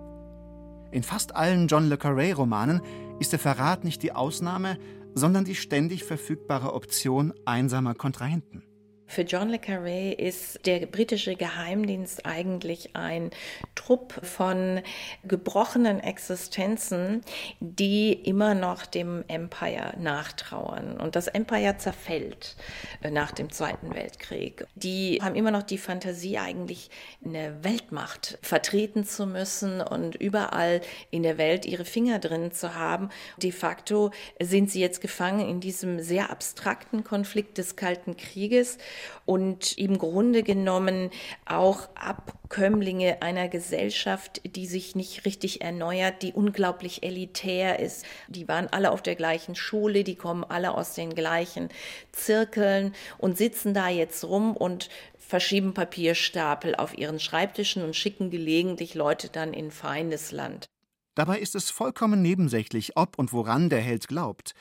In fast allen John le Carré-Romanen ist der Verrat nicht die Ausnahme, sondern die ständig verfügbare Option einsamer Kontrahenten. Für John le Carré ist der britische Geheimdienst eigentlich ein Trupp von gebrochenen Existenzen, die immer noch dem Empire nachtrauern. Und das Empire zerfällt äh, nach dem Zweiten Weltkrieg. Die haben immer noch die Fantasie, eigentlich eine Weltmacht vertreten zu müssen und überall in der Welt ihre Finger drin zu haben. De facto sind sie jetzt gefangen in diesem sehr abstrakten Konflikt des Kalten Krieges und im Grunde genommen auch Abkömmlinge einer Gesellschaft, die sich nicht richtig erneuert, die unglaublich elitär ist. Die waren alle auf der gleichen Schule, die kommen alle aus den gleichen Zirkeln und sitzen da jetzt rum und verschieben Papierstapel auf ihren Schreibtischen und schicken gelegentlich Leute dann in Feindesland. Dabei ist es vollkommen nebensächlich, ob und woran der Held glaubt.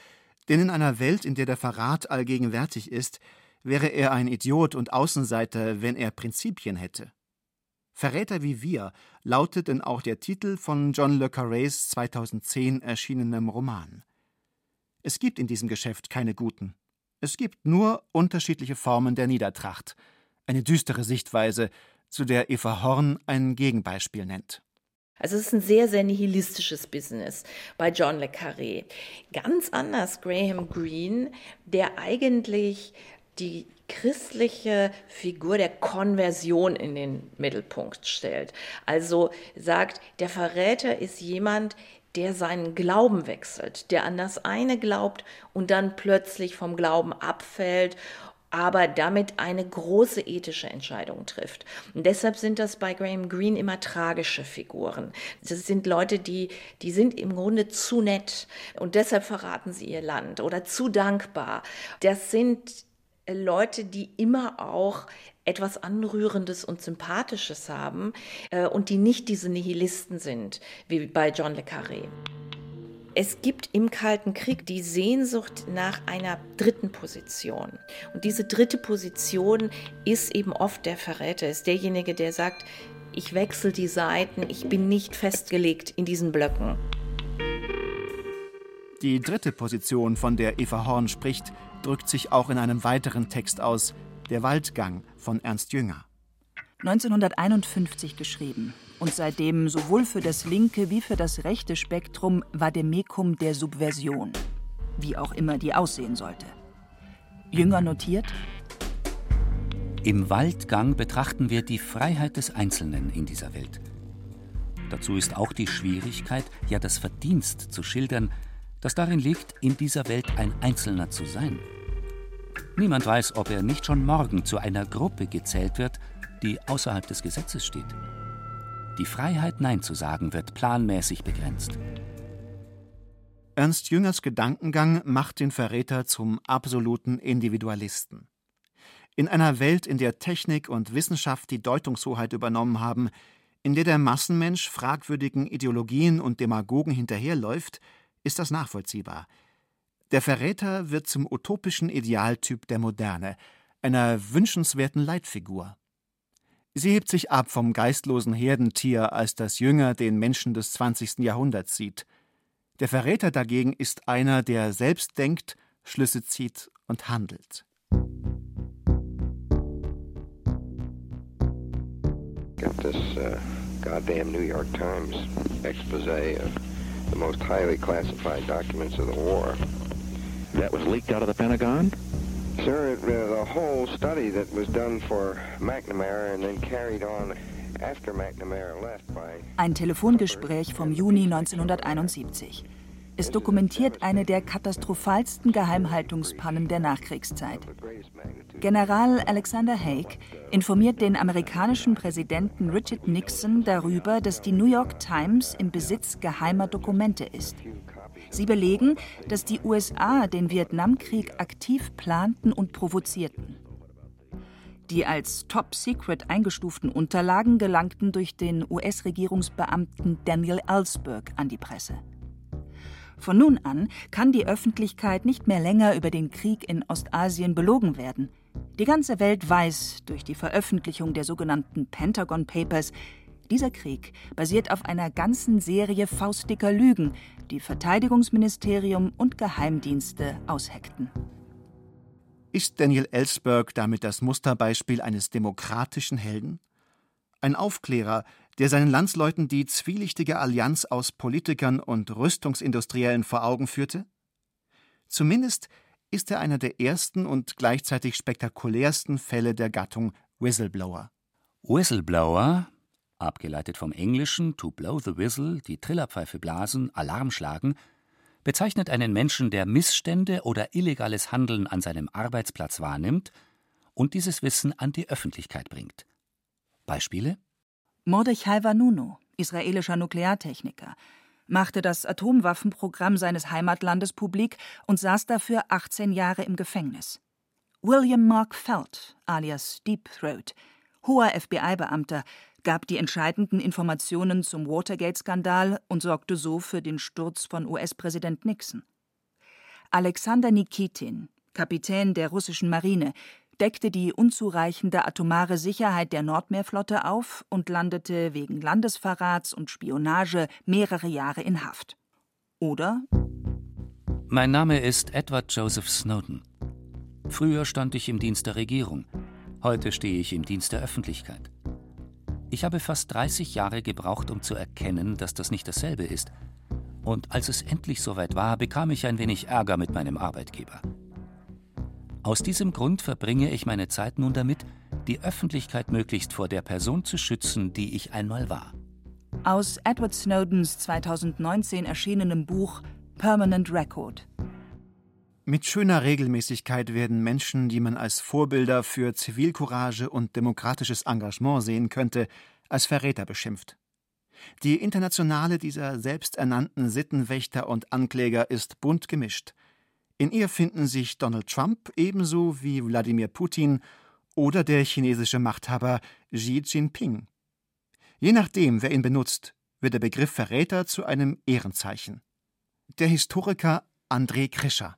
Denn in einer Welt, in der der Verrat allgegenwärtig ist, wäre er ein Idiot und Außenseiter, wenn er Prinzipien hätte. Verräter wie wir lautet denn auch der Titel von John le Carrés 2010 erschienenem Roman. Es gibt in diesem Geschäft keine Guten. Es gibt nur unterschiedliche Formen der Niedertracht, eine düstere Sichtweise, zu der Eva Horn ein Gegenbeispiel nennt. Also es ist ein sehr, sehr nihilistisches Business bei John le Carré. Ganz anders Graham Greene, der eigentlich die christliche Figur der Konversion in den Mittelpunkt stellt. Also sagt, der Verräter ist jemand, der seinen Glauben wechselt, der an das eine glaubt und dann plötzlich vom Glauben abfällt aber damit eine große ethische Entscheidung trifft. Und deshalb sind das bei Graham Greene immer tragische Figuren. Das sind Leute, die, die sind im Grunde zu nett und deshalb verraten sie ihr Land oder zu dankbar. Das sind Leute, die immer auch etwas Anrührendes und Sympathisches haben äh, und die nicht diese Nihilisten sind, wie bei John le Carré. Es gibt im Kalten Krieg die Sehnsucht nach einer dritten Position. Und diese dritte Position ist eben oft der Verräter, ist derjenige, der sagt, ich wechsle die Seiten, ich bin nicht festgelegt in diesen Blöcken. Die dritte Position, von der Eva Horn spricht, drückt sich auch in einem weiteren Text aus, Der Waldgang von Ernst Jünger. 1951 geschrieben und seitdem sowohl für das linke wie für das rechte Spektrum Vademecum der Subversion, wie auch immer die aussehen sollte. Jünger notiert, im Waldgang betrachten wir die Freiheit des Einzelnen in dieser Welt. Dazu ist auch die Schwierigkeit, ja das Verdienst zu schildern, das darin liegt, in dieser Welt ein Einzelner zu sein. Niemand weiß, ob er nicht schon morgen zu einer Gruppe gezählt wird, die außerhalb des Gesetzes steht. Die Freiheit, Nein zu sagen, wird planmäßig begrenzt. Ernst Jüngers Gedankengang macht den Verräter zum absoluten Individualisten. In einer Welt, in der Technik und Wissenschaft die Deutungshoheit übernommen haben, in der der Massenmensch fragwürdigen Ideologien und Demagogen hinterherläuft, ist das nachvollziehbar. Der Verräter wird zum utopischen Idealtyp der Moderne, einer wünschenswerten Leitfigur. Sie hebt sich ab vom geistlosen Herdentier, als das Jünger den Menschen des 20. Jahrhunderts sieht. Der Verräter dagegen ist einer, der selbst denkt, Schlüsse zieht und handelt. Got this uh, goddamn New York Times expose of the most highly classified documents of the war. That was leaked out of the Pentagon? Sir, it, uh, the whole study that was done for McNamara and then carried on after McNamara left by... Ein Telefongespräch vom Juni 1971. Es dokumentiert eine der katastrophalsten Geheimhaltungspannen der Nachkriegszeit. General Alexander Haig informiert den amerikanischen Präsidenten Richard Nixon darüber, dass die New York Times im Besitz geheimer Dokumente ist. Sie belegen, dass die USA den Vietnamkrieg aktiv planten und provozierten. Die als Top Secret eingestuften Unterlagen gelangten durch den US-Regierungsbeamten Daniel Ellsberg an die Presse. Von nun an kann die Öffentlichkeit nicht mehr länger über den Krieg in Ostasien belogen werden. Die ganze Welt weiß durch die Veröffentlichung der sogenannten Pentagon Papers, dieser Krieg basiert auf einer ganzen Serie faustdicker Lügen, die Verteidigungsministerium und Geheimdienste ausheckten. Ist Daniel Ellsberg damit das Musterbeispiel eines demokratischen Helden? Ein Aufklärer, der seinen Landsleuten die zwielichtige Allianz aus Politikern und Rüstungsindustriellen vor Augen führte? Zumindest ist er einer der ersten und gleichzeitig spektakulärsten Fälle der Gattung Whistleblower. Whistleblower, abgeleitet vom Englischen to blow the whistle, die Trillerpfeife blasen, Alarm schlagen, bezeichnet einen Menschen, der Missstände oder illegales Handeln an seinem Arbeitsplatz wahrnimmt und dieses Wissen an die Öffentlichkeit bringt. Beispiele? Mordechai Vanunu, israelischer Nukleartechniker, machte das Atomwaffenprogramm seines Heimatlandes publik und saß dafür 18 Jahre im Gefängnis. William Mark Felt, alias Deep Throat, hoher FBI-Beamter, gab die entscheidenden Informationen zum Watergate-Skandal und sorgte so für den Sturz von US-Präsident Nixon. Alexander Nikitin, Kapitän der russischen Marine, deckte die unzureichende atomare Sicherheit der Nordmeerflotte auf und landete wegen Landesverrats und Spionage mehrere Jahre in Haft. Oder? Mein Name ist Edward Joseph Snowden. Früher stand ich im Dienst der Regierung. Heute stehe ich im Dienst der Öffentlichkeit. Ich habe fast 30 Jahre gebraucht, um zu erkennen, dass das nicht dasselbe ist. Und als es endlich soweit war, bekam ich ein wenig Ärger mit meinem Arbeitgeber. Aus diesem Grund verbringe ich meine Zeit nun damit, die Öffentlichkeit möglichst vor der Person zu schützen, die ich einmal war. Aus Edward Snowdens 2019 erschienenem Buch Permanent Record. Mit schöner Regelmäßigkeit werden Menschen, die man als Vorbilder für Zivilcourage und demokratisches Engagement sehen könnte, als Verräter beschimpft. Die Internationale dieser selbsternannten Sittenwächter und Ankläger ist bunt gemischt. In ihr finden sich Donald Trump ebenso wie Wladimir Putin oder der chinesische Machthaber Xi Jinping. Je nachdem, wer ihn benutzt, wird der Begriff Verräter zu einem Ehrenzeichen. Der Historiker André Krischer.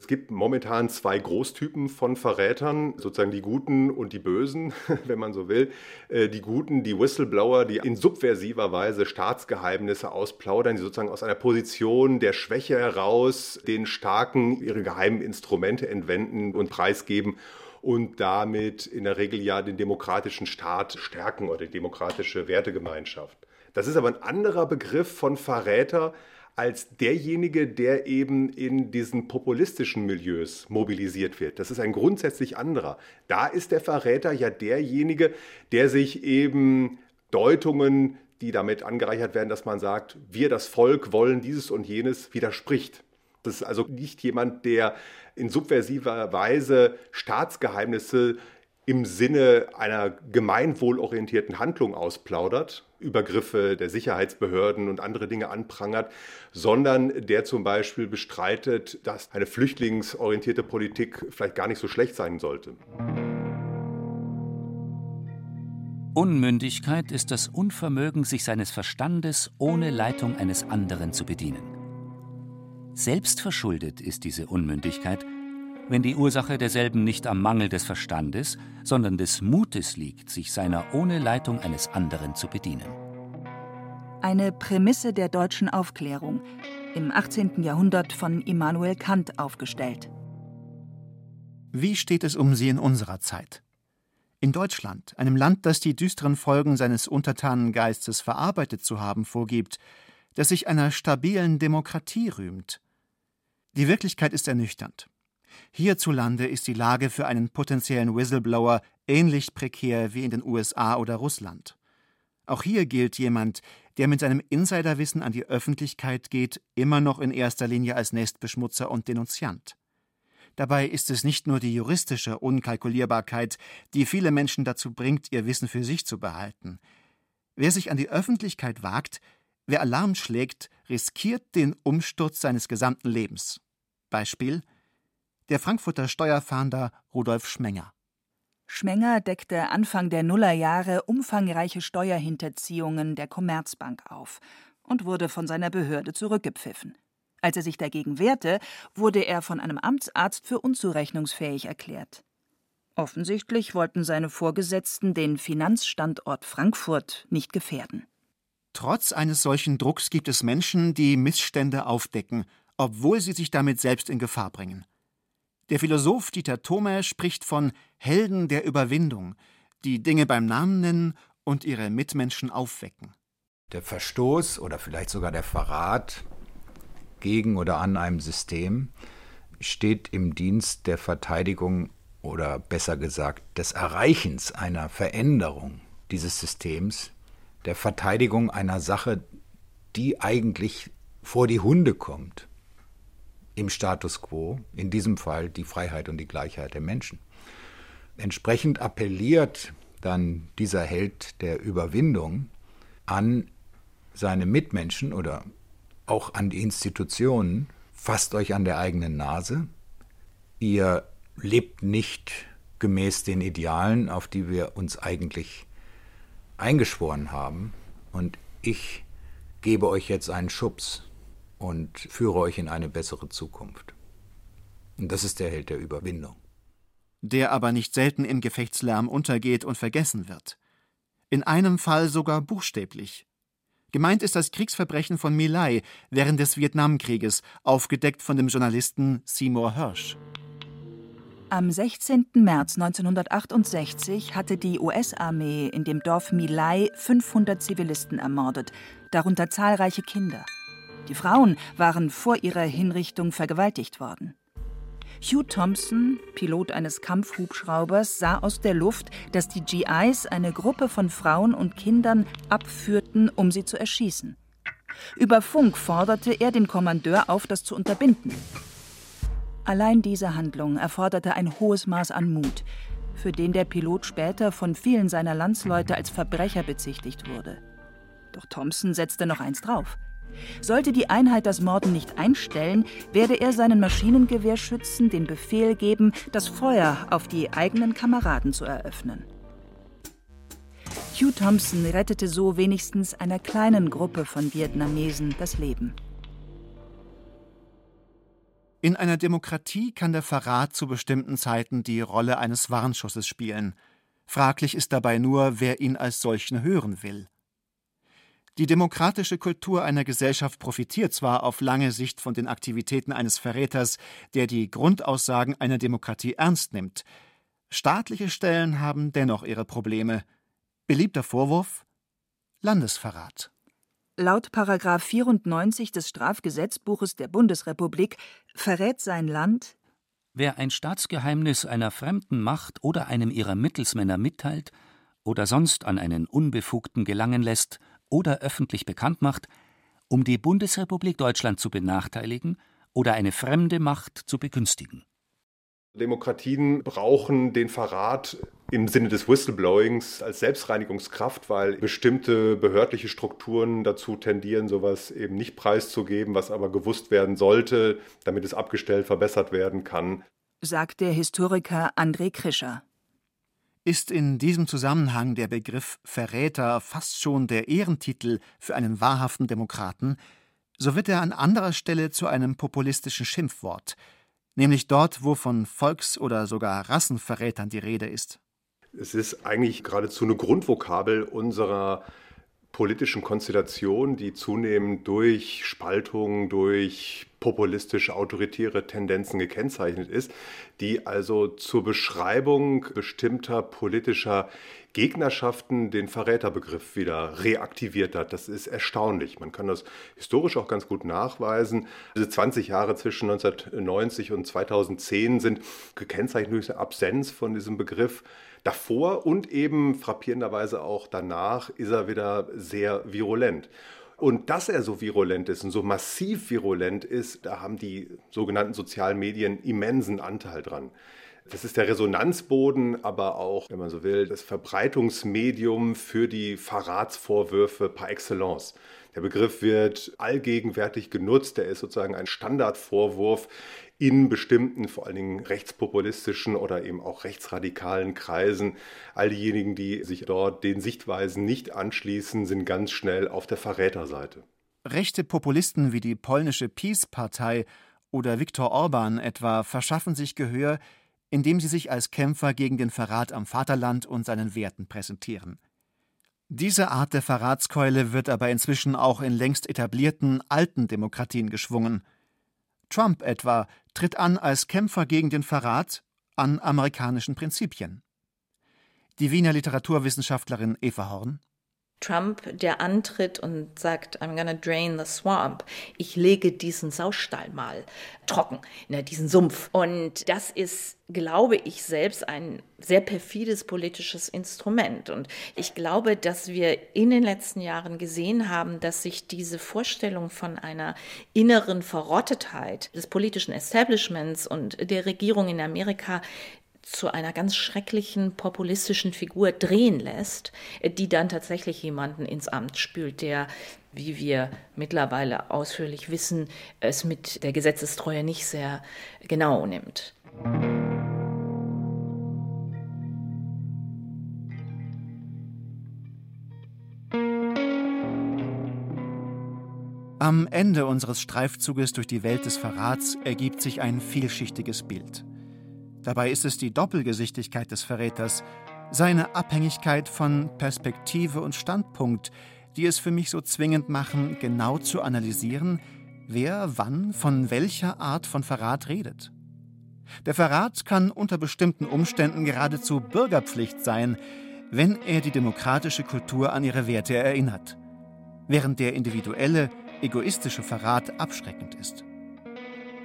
Es gibt momentan zwei Großtypen von Verrätern, sozusagen die Guten und die Bösen, wenn man so will. Äh, die Guten, die Whistleblower, die in subversiver Weise Staatsgeheimnisse ausplaudern, die sozusagen aus einer Position der Schwäche heraus den Starken ihre geheimen Instrumente entwenden und preisgeben und damit in der Regel ja den demokratischen Staat stärken oder die demokratische Wertegemeinschaft. Das ist aber ein anderer Begriff von Verräter, als derjenige, der eben in diesen populistischen Milieus mobilisiert wird. Das ist ein grundsätzlich anderer. Da ist der Verräter ja derjenige, der sich eben Deutungen, die damit angereichert werden, dass man sagt, wir das Volk wollen dieses und jenes, widerspricht. Das ist also nicht jemand, der in subversiver Weise Staatsgeheimnisse im Sinne einer gemeinwohlorientierten Handlung ausplaudert, Übergriffe der Sicherheitsbehörden und andere Dinge anprangert, sondern der zum Beispiel bestreitet, dass eine flüchtlingsorientierte Politik vielleicht gar nicht so schlecht sein sollte. Unmündigkeit ist das Unvermögen, sich seines Verstandes ohne Leitung eines anderen zu bedienen. Selbstverschuldet ist diese Unmündigkeit, wenn die Ursache derselben nicht am Mangel des Verstandes, sondern des Mutes liegt, sich seiner ohne Leitung eines anderen zu bedienen. Eine Prämisse der deutschen Aufklärung, im 18. Jahrhundert von Immanuel Kant aufgestellt. Wie steht es um sie in unserer Zeit? In Deutschland, einem Land, das die düsteren Folgen seines Untertanengeistes verarbeitet zu haben vorgibt, das sich einer stabilen Demokratie rühmt. Die Wirklichkeit ist ernüchternd. Hierzulande ist die Lage für einen potenziellen Whistleblower ähnlich prekär wie in den USA oder Russland. Auch hier gilt jemand, der mit seinem Insiderwissen an die Öffentlichkeit geht, immer noch in erster Linie als Nestbeschmutzer und Denunziant. Dabei ist es nicht nur die juristische Unkalkulierbarkeit, die viele Menschen dazu bringt, ihr Wissen für sich zu behalten. Wer sich an die Öffentlichkeit wagt, wer Alarm schlägt, riskiert den Umsturz seines gesamten Lebens. Beispiel der Frankfurter Steuerfahnder Rudolf Schmenger. Schmenger deckte Anfang der Nullerjahre umfangreiche Steuerhinterziehungen der Commerzbank auf und wurde von seiner Behörde zurückgepfiffen. Als er sich dagegen wehrte, wurde er von einem Amtsarzt für unzurechnungsfähig erklärt. Offensichtlich wollten seine Vorgesetzten den Finanzstandort Frankfurt nicht gefährden. Trotz eines solchen Drucks gibt es Menschen, die Missstände aufdecken, obwohl sie sich damit selbst in Gefahr bringen. Der Philosoph Dieter Thome spricht von Helden der Überwindung, die Dinge beim Namen nennen und ihre Mitmenschen aufwecken. Der Verstoß oder vielleicht sogar der Verrat gegen oder an einem System steht im Dienst der Verteidigung oder besser gesagt des Erreichens einer Veränderung dieses Systems, der Verteidigung einer Sache, die eigentlich vor die Hunde kommt im Status quo, in diesem Fall die Freiheit und die Gleichheit der Menschen. Entsprechend appelliert dann dieser Held der Überwindung an seine Mitmenschen oder auch an die Institutionen, fasst euch an der eigenen Nase, ihr lebt nicht gemäß den Idealen, auf die wir uns eigentlich eingeschworen haben, und ich gebe euch jetzt einen Schubs, und führe euch in eine bessere Zukunft. Und das ist der Held der Überwindung. Der aber nicht selten im Gefechtslärm untergeht und vergessen wird. In einem Fall sogar buchstäblich. Gemeint ist das Kriegsverbrechen von My während des Vietnamkrieges, aufgedeckt von dem Journalisten Seymour Hirsch. Am 16. März 1968 hatte die US-Armee in dem Dorf My 500 Zivilisten ermordet, darunter zahlreiche Kinder. Die Frauen waren vor ihrer Hinrichtung vergewaltigt worden. Hugh Thompson, Pilot eines Kampfhubschraubers, sah aus der Luft, dass die GIs eine Gruppe von Frauen und Kindern abführten, um sie zu erschießen. Über Funk forderte er den Kommandeur auf, das zu unterbinden. Allein diese Handlung erforderte ein hohes Maß an Mut, für den der Pilot später von vielen seiner Landsleute als Verbrecher bezichtigt wurde. Doch Thompson setzte noch eins drauf. Sollte die Einheit das Morden nicht einstellen, werde er seinen Maschinengewehrschützen den Befehl geben, das Feuer auf die eigenen Kameraden zu eröffnen. Hugh Thompson rettete so wenigstens einer kleinen Gruppe von Vietnamesen das Leben. In einer Demokratie kann der Verrat zu bestimmten Zeiten die Rolle eines Warnschusses spielen. Fraglich ist dabei nur, wer ihn als solchen hören will. Die demokratische Kultur einer Gesellschaft profitiert zwar auf lange Sicht von den Aktivitäten eines Verräters, der die Grundaussagen einer Demokratie ernst nimmt. Staatliche Stellen haben dennoch ihre Probleme. Beliebter Vorwurf Landesverrat. Laut 94 des Strafgesetzbuches der Bundesrepublik verrät sein Land Wer ein Staatsgeheimnis einer fremden Macht oder einem ihrer Mittelsmänner mitteilt oder sonst an einen Unbefugten gelangen lässt oder öffentlich bekannt macht, um die Bundesrepublik Deutschland zu benachteiligen oder eine fremde Macht zu begünstigen. Demokratien brauchen den Verrat im Sinne des Whistleblowings als Selbstreinigungskraft, weil bestimmte behördliche Strukturen dazu tendieren, sowas eben nicht preiszugeben, was aber gewusst werden sollte, damit es abgestellt, verbessert werden kann. Sagt der Historiker André Krischer. Ist in diesem Zusammenhang der Begriff Verräter fast schon der Ehrentitel für einen wahrhaften Demokraten, so wird er an anderer Stelle zu einem populistischen Schimpfwort, nämlich dort, wo von Volks- oder sogar Rassenverrätern die Rede ist. Es ist eigentlich geradezu eine Grundvokabel unserer politischen Konstellation, die zunehmend durch Spaltung, durch populistische, autoritäre Tendenzen gekennzeichnet ist, die also zur Beschreibung bestimmter politischer Gegnerschaften den Verräterbegriff wieder reaktiviert hat. Das ist erstaunlich. Man kann das historisch auch ganz gut nachweisen. Diese 20 Jahre zwischen 1990 und 2010 sind gekennzeichnet durch eine Absenz von diesem Begriff. Davor und eben frappierenderweise auch danach ist er wieder sehr virulent. Und dass er so virulent ist und so massiv virulent ist, da haben die sogenannten sozialen Medien immensen Anteil dran. Das ist der Resonanzboden, aber auch, wenn man so will, das Verbreitungsmedium für die Verratsvorwürfe par excellence. Der Begriff wird allgegenwärtig genutzt, der ist sozusagen ein Standardvorwurf in bestimmten, vor allen Dingen rechtspopulistischen oder eben auch rechtsradikalen Kreisen. All diejenigen, die sich dort den Sichtweisen nicht anschließen, sind ganz schnell auf der Verräterseite. Rechte Populisten wie die polnische PiS-Partei oder Viktor Orban etwa verschaffen sich Gehör, indem sie sich als Kämpfer gegen den Verrat am Vaterland und seinen Werten präsentieren. Diese Art der Verratskeule wird aber inzwischen auch in längst etablierten alten Demokratien geschwungen. Trump etwa tritt an als Kämpfer gegen den Verrat an amerikanischen Prinzipien. Die Wiener Literaturwissenschaftlerin Eva Horn Trump, der antritt und sagt, I'm gonna drain the swamp. Ich lege diesen Saustall mal trocken, ne, diesen Sumpf. Und das ist, glaube ich, selbst ein sehr perfides politisches Instrument. Und ich glaube, dass wir in den letzten Jahren gesehen haben, dass sich diese Vorstellung von einer inneren Verrottetheit des politischen Establishments und der Regierung in Amerika zu einer ganz schrecklichen populistischen Figur drehen lässt, die dann tatsächlich jemanden ins Amt spült, der, wie wir mittlerweile ausführlich wissen, es mit der Gesetzestreue nicht sehr genau nimmt. Am Ende unseres Streifzuges durch die Welt des Verrats ergibt sich ein vielschichtiges Bild. Dabei ist es die Doppelgesichtigkeit des Verräters, seine Abhängigkeit von Perspektive und Standpunkt, die es für mich so zwingend machen, genau zu analysieren, wer wann von welcher Art von Verrat redet. Der Verrat kann unter bestimmten Umständen geradezu Bürgerpflicht sein, wenn er die demokratische Kultur an ihre Werte erinnert, während der individuelle, egoistische Verrat abschreckend ist.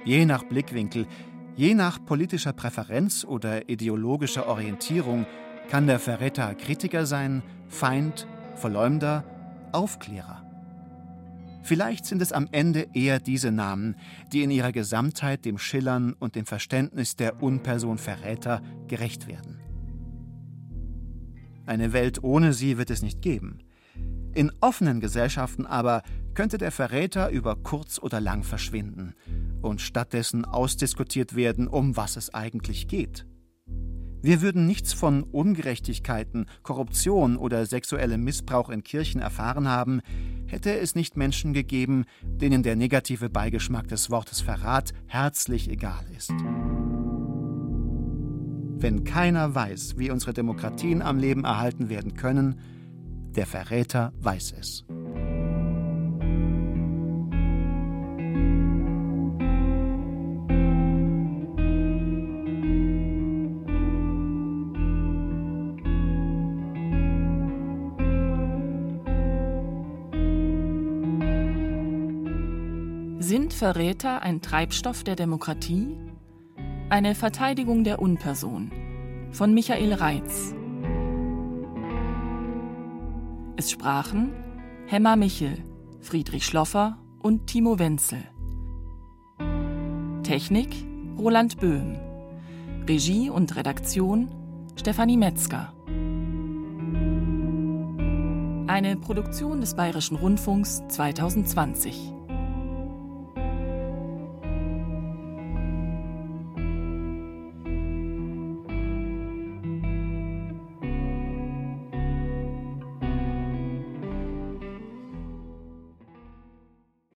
Je nach Blickwinkel Je nach politischer Präferenz oder ideologischer Orientierung kann der Verräter Kritiker sein, Feind, Verleumder, Aufklärer. Vielleicht sind es am Ende eher diese Namen, die in ihrer Gesamtheit dem Schillern und dem Verständnis der Unperson Verräter gerecht werden. Eine Welt ohne sie wird es nicht geben. In offenen Gesellschaften aber könnte der Verräter über kurz oder lang verschwinden und stattdessen ausdiskutiert werden, um was es eigentlich geht. Wir würden nichts von Ungerechtigkeiten, Korruption oder sexuellem Missbrauch in Kirchen erfahren haben, hätte es nicht Menschen gegeben, denen der negative Beigeschmack des Wortes Verrat herzlich egal ist. Wenn keiner weiß, wie unsere Demokratien am Leben erhalten werden können, der Verräter weiß es. Verräter ein Treibstoff der Demokratie? Eine Verteidigung der Unperson von Michael Reitz. Es sprachen Hemmer Michel, Friedrich Schloffer und Timo Wenzel. Technik Roland Böhm. Regie und Redaktion Stefanie Metzger. Eine Produktion des Bayerischen Rundfunks 2020.